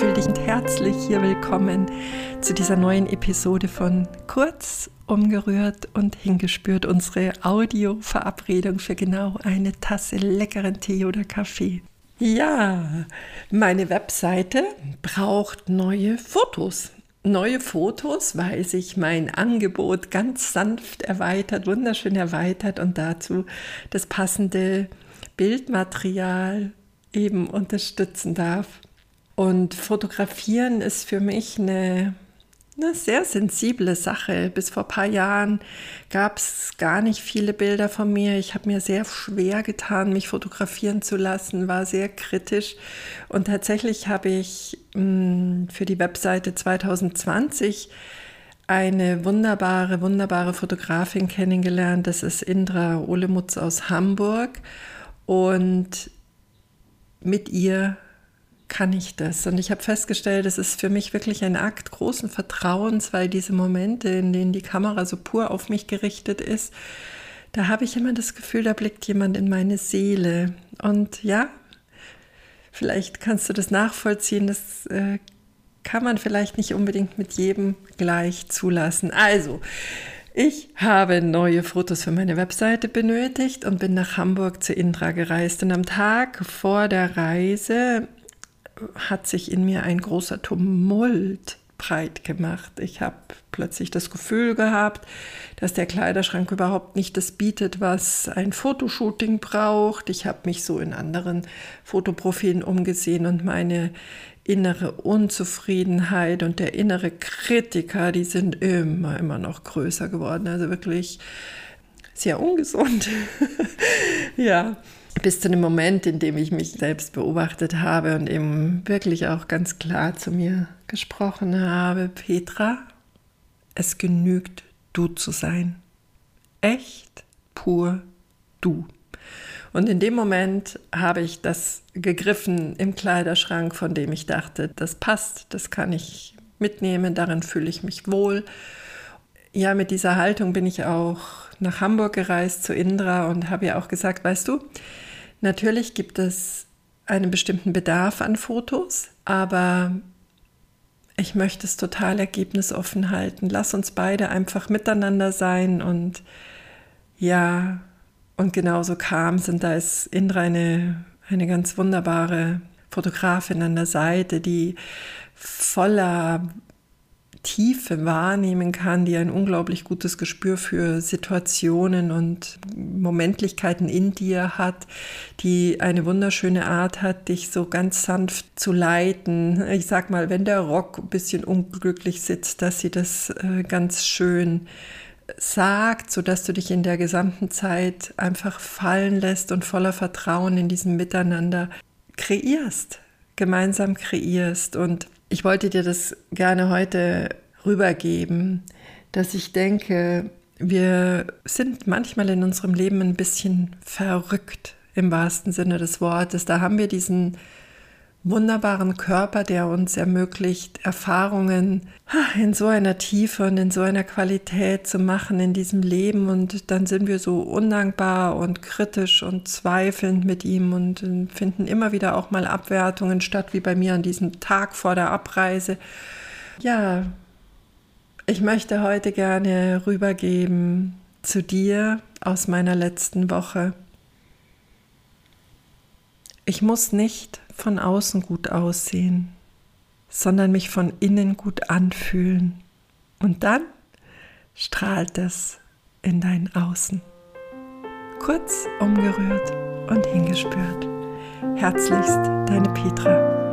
herzlich und herzlich hier willkommen zu dieser neuen Episode von Kurz, umgerührt und hingespürt. Unsere Audio-Verabredung für genau eine Tasse leckeren Tee oder Kaffee. Ja, meine Webseite braucht neue Fotos. Neue Fotos, weil sich mein Angebot ganz sanft erweitert, wunderschön erweitert und dazu das passende Bildmaterial eben unterstützen darf. Und fotografieren ist für mich eine, eine sehr sensible Sache. Bis vor ein paar Jahren gab es gar nicht viele Bilder von mir. Ich habe mir sehr schwer getan, mich fotografieren zu lassen, war sehr kritisch. Und tatsächlich habe ich mh, hm, für die Webseite 2020 eine wunderbare, wunderbare Fotografin kennengelernt. Das ist Indra Olemutz aus Hamburg. Und mit ihr kann ich das. Und ich habe festgestellt, es ist für mich wirklich ein Akt großen Vertrauens, weil diese Momente, in denen die Kamera so pur auf mich gerichtet ist, da habe ich immer das Gefühl, da blickt jemand in meine Seele. Und ja, vielleicht kannst du das nachvollziehen, das äh, kann man vielleicht nicht unbedingt mit jedem gleich zulassen. Also, ich habe neue Fotos für meine Webseite benötigt und bin nach Hamburg zu Indra gereist. Und am Tag vor der Reise hat sich in mir ein großer Tumult breit gemacht. Ich habe plötzlich das Gefühl gehabt, dass der Kleiderschrank überhaupt nicht das bietet, was ein Fotoshooting braucht. Ich habe mich so in anderen Fotoprofilen umgesehen und meine innere Unzufriedenheit und der innere Kritiker, die sind immer, immer noch größer geworden. Also wirklich sehr ungesund. ja, bis zu dem Moment, in dem ich mich selbst beobachtet habe und eben wirklich auch ganz klar zu mir gesprochen habe, Petra, es genügt du zu sein. Echt, pur du. Und in dem Moment habe ich das gegriffen im Kleiderschrank, von dem ich dachte, das passt, das kann ich mitnehmen, darin fühle ich mich wohl. Ja, mit dieser Haltung bin ich auch nach Hamburg gereist zu Indra und habe ihr auch gesagt, weißt du, natürlich gibt es einen bestimmten Bedarf an Fotos, aber ich möchte es total ergebnisoffen halten. Lass uns beide einfach miteinander sein und ja, und genauso kam es. Und da ist Indra eine, eine ganz wunderbare Fotografin an der Seite, die voller Tiefe wahrnehmen kann, die ein unglaublich gutes Gespür für Situationen und Momentlichkeiten in dir hat, die eine wunderschöne Art hat, dich so ganz sanft zu leiten. Ich sag mal, wenn der Rock ein bisschen unglücklich sitzt, dass sie das äh, ganz schön sagt, sodass du dich in der gesamten Zeit einfach fallen lässt und voller Vertrauen in diesem Miteinander kreierst, gemeinsam kreierst. Und ich wollte dir das gerne heute rübergeben, dass ich denke, wir sind manchmal in unserem Leben ein bisschen verrückt im wahrsten Sinne des Wortes. Da haben wir diesen wunderbaren Körper, der uns ermöglicht, Erfahrungen in so einer Tiefe und in so einer Qualität zu machen in diesem Leben. Und dann sind wir so undankbar und kritisch und zweifelnd mit ihm und finden immer wieder auch mal Abwertungen statt, wie bei mir an diesem Tag vor der Abreise. Ja, ich möchte heute gerne rübergeben zu dir aus meiner letzten Woche. Ich muss nicht von außen gut aussehen, sondern mich von innen gut anfühlen. Und dann strahlt es in dein Außen. Kurz umgerührt und hingespürt. Herzlichst, deine Petra.